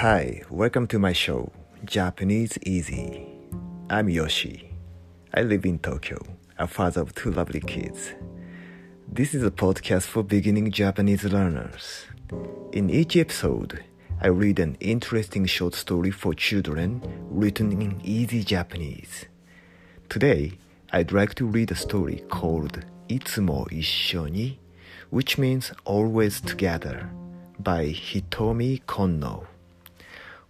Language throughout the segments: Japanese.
Hi, welcome to my show, Japanese Easy. I'm Yoshi. I live in Tokyo, a father of two lovely kids. This is a podcast for beginning Japanese learners. In each episode, I read an interesting short story for children written in easy Japanese. Today, I'd like to read a story called Itsumo isshoni," which means always together, by Hitomi Konno.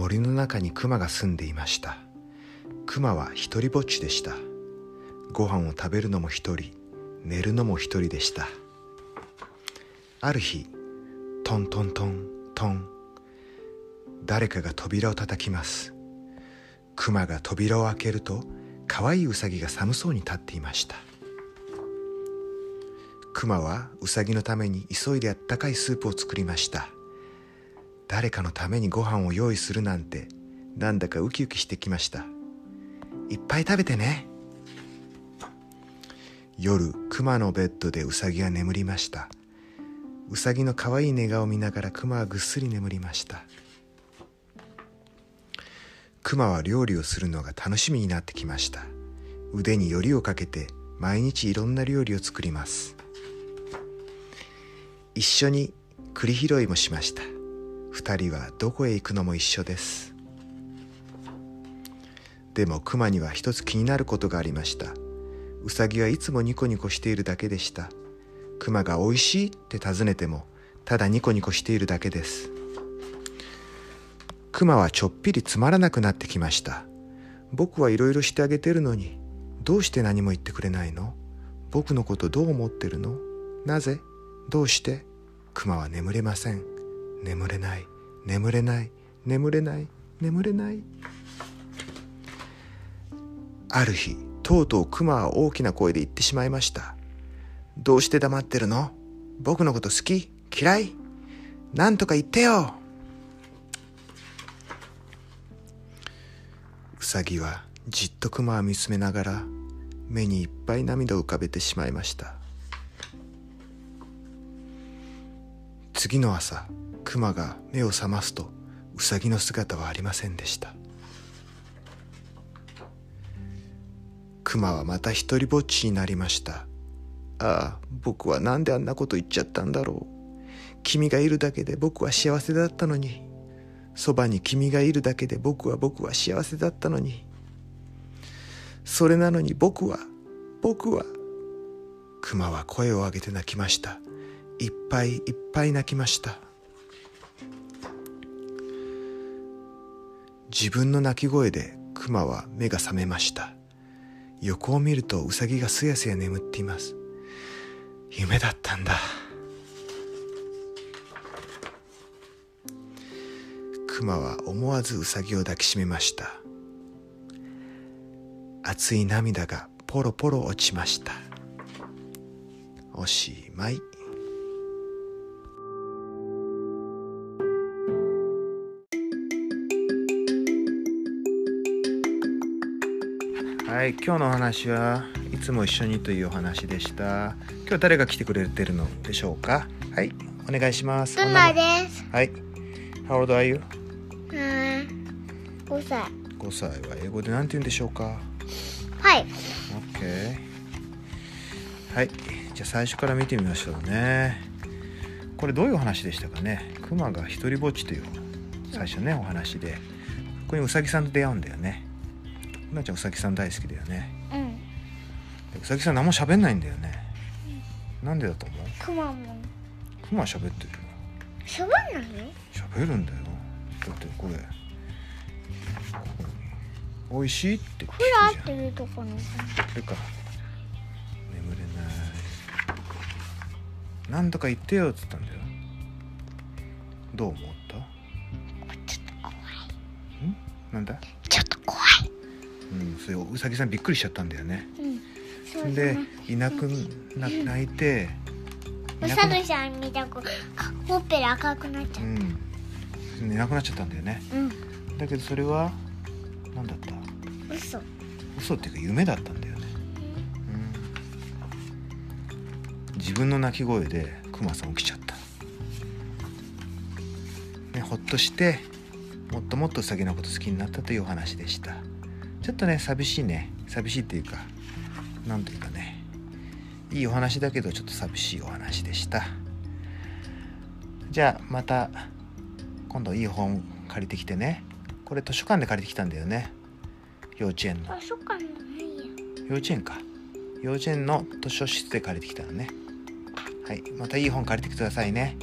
森の中にクマが住んでいました。クマは一人ぼっちでした。ご飯を食べるのも一人。寝るのも一人でした。ある日トントントントン。誰かが扉を叩きます。クマが扉を開けると可愛いウサギが寒そうに立っていました。クマはウサギのために急いであったかいスープを作りました。誰かのためにご飯を用意するなんてなんだかウキウキしてきました。いっぱい食べてね。夜クマのベッドでウサギは眠りました。ウサギの可愛い寝顔を見ながらクマはぐっすり眠りました。クマは料理をするのが楽しみになってきました。腕によりをかけて毎日いろんな料理を作ります。一緒に栗拾いもしました。二人はどこへ行くのも一緒です。でもクマには一つ気になることがありました。ウサギはいつもニコニコしているだけでした。クマが美味しいって尋ねてもただニコニコしているだけです。クマはちょっぴりつまらなくなってきました。僕はいろいろしてあげてるのにどうして何も言ってくれないの？僕のことどう思ってるの？なぜ？どうして？クマは眠れません。眠れない。眠れない。眠れない。眠れない。ある日とうとうクマは大きな声で言ってしまいました。どうして黙ってるの？僕のこと好き？嫌い？なんとか言ってよ！ウサギはじっとクマを見つめながら目にいっぱい涙を浮かべてしまいました。次の朝クマが目を覚ますとウサギの姿はありませんでした。クマはまた一りぼっちになりました。ああ僕は何であんなこと言っちゃったんだろう。君がいるだけで僕は幸せだったのに。そばに君がいるだけで僕は僕は幸せだったのに。それなのに僕は僕はクマは声を上げて泣きました。いっぱいいっぱい泣きました。自分の泣き声でクマは目が覚めました。横を見るとウサギがすやすや眠っています。夢だったんだ。クマは思わずウサギを抱きしめました。熱い涙がポロポロ落ちました。おしまい。はい今日のお話はいつも一緒にというお話でした。今日誰が来てくれてるのでしょうか？はいお願いします。ママです。はい。How old are you? うん。5歳。5歳は英語で何て言うんでしょうか？はい。OK はい。じゃあ最初から見てみましょうね。これどういうお話でしたかね？クマが一人ぼっちという最初ねお話で。ここにウサギさんと出会うんだよね。うなちゃんウサギさん大好きだよね。うん。でウサギさん何も喋んないんだよね。なんでだと思う？クマも。クマは喋ってるしゃべんない？の喋るんだよ。だってこれここに。美味しいって聞くふじゃん。らってるところに。それか。眠れない。なんとか言ってよっつったんだよ。どう思った？ちょっと怖い。なんだ？うんそれうさぎさんびっくりしちゃったんだよね。うん。でねいなくな泣いていうさるさんみたくかほっぺが赤くなっちゃう。うん。いなくなっちゃったんだよね。うん。だけどそれは何だった？嘘。嘘っていうか夢だったんだよね、うん、自分の鳴き声でクマさん起きちゃった、ね、ほっとしてもっともっとウサギのこと好きになったというお話でしたちょっとね寂しいね。寂しいっていうかなんというかね。いいお話だけどちょっと寂しいお話でした。じゃあまた今度いい本借りてきてね。これ図書館で借りてきたんだよね。幼稚園の。あそっかないや幼稚園か。幼稚園の図書室で借りてきたのね。はい。またいい本借りてきてくださいね。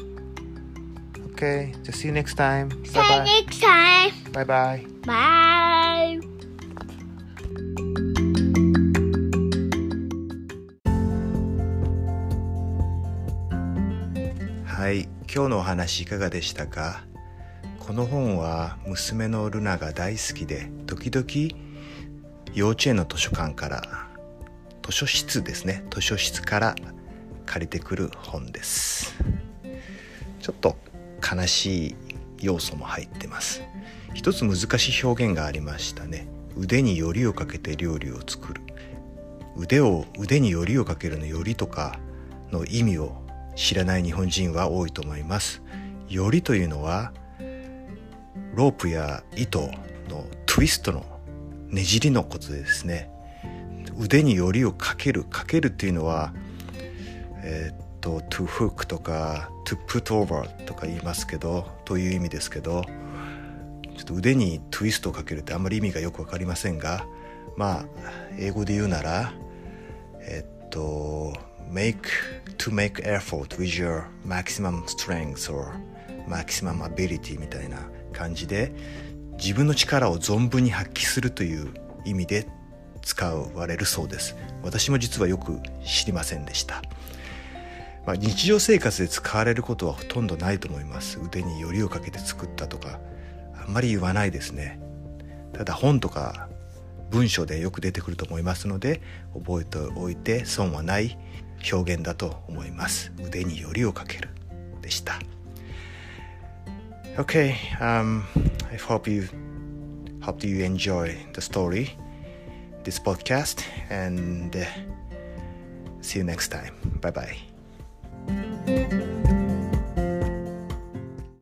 OK じゃあ See you next time See you next time バイバイ bye 今日のお話いかがでしたか？この本は娘のルナが大好きで時々幼稚園の図書館から図書室ですね。図書室から借りてくる本です。ちょっと悲しい要素も入ってます。一つ難しい表現がありましたね。腕によりをかけて料理を作る。腕を腕によりをかけるのよりとかの意味を知らない日本人は多いと思います。よりというのはロープや糸のトゥイストのねじりのことですね。腕によりをかけるかけるっていうのはえーっと to hook とか to put over とか言いますけどという意味ですけどちょっと腕にトゥイストをかけるってあんまり意味がよくわかりませんがまあ英語で言うならえっと make to make effort with your maximum strength or maximum ability みたいな感じで自分の力を存分に発揮するという意味で使われるそうです。私も実はよく知りませんでした、まあ、日常生活で使われることはほとんどないと思います。腕によりをかけて作ったとかあんまり言わないですね。ただ本とか文章でよく出てくると思いますので覚えておいて損はない。表現だと思います腕によりをかけるでした Okay, um, I hope you hope you enjoy the story, this podcast, and uh, see you next time. Bye bye.